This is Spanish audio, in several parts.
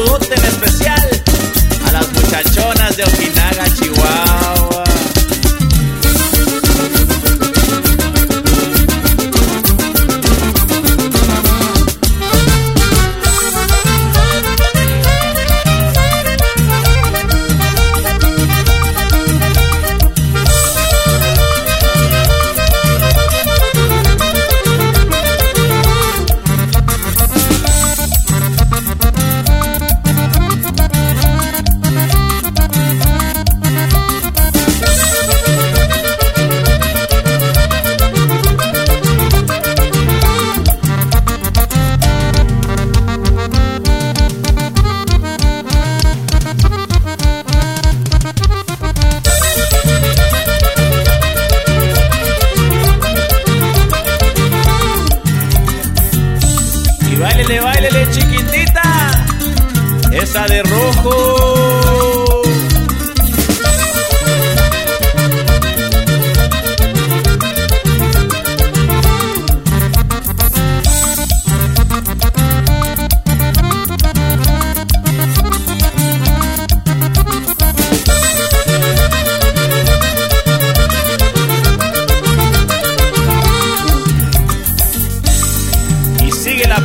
saludote en especial a las muchachonas de Ojinaga, bailele, chiquitita. Esa de rojo.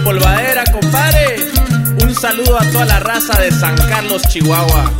Polvadera, compadre. Un saludo a toda la raza de San Carlos, Chihuahua.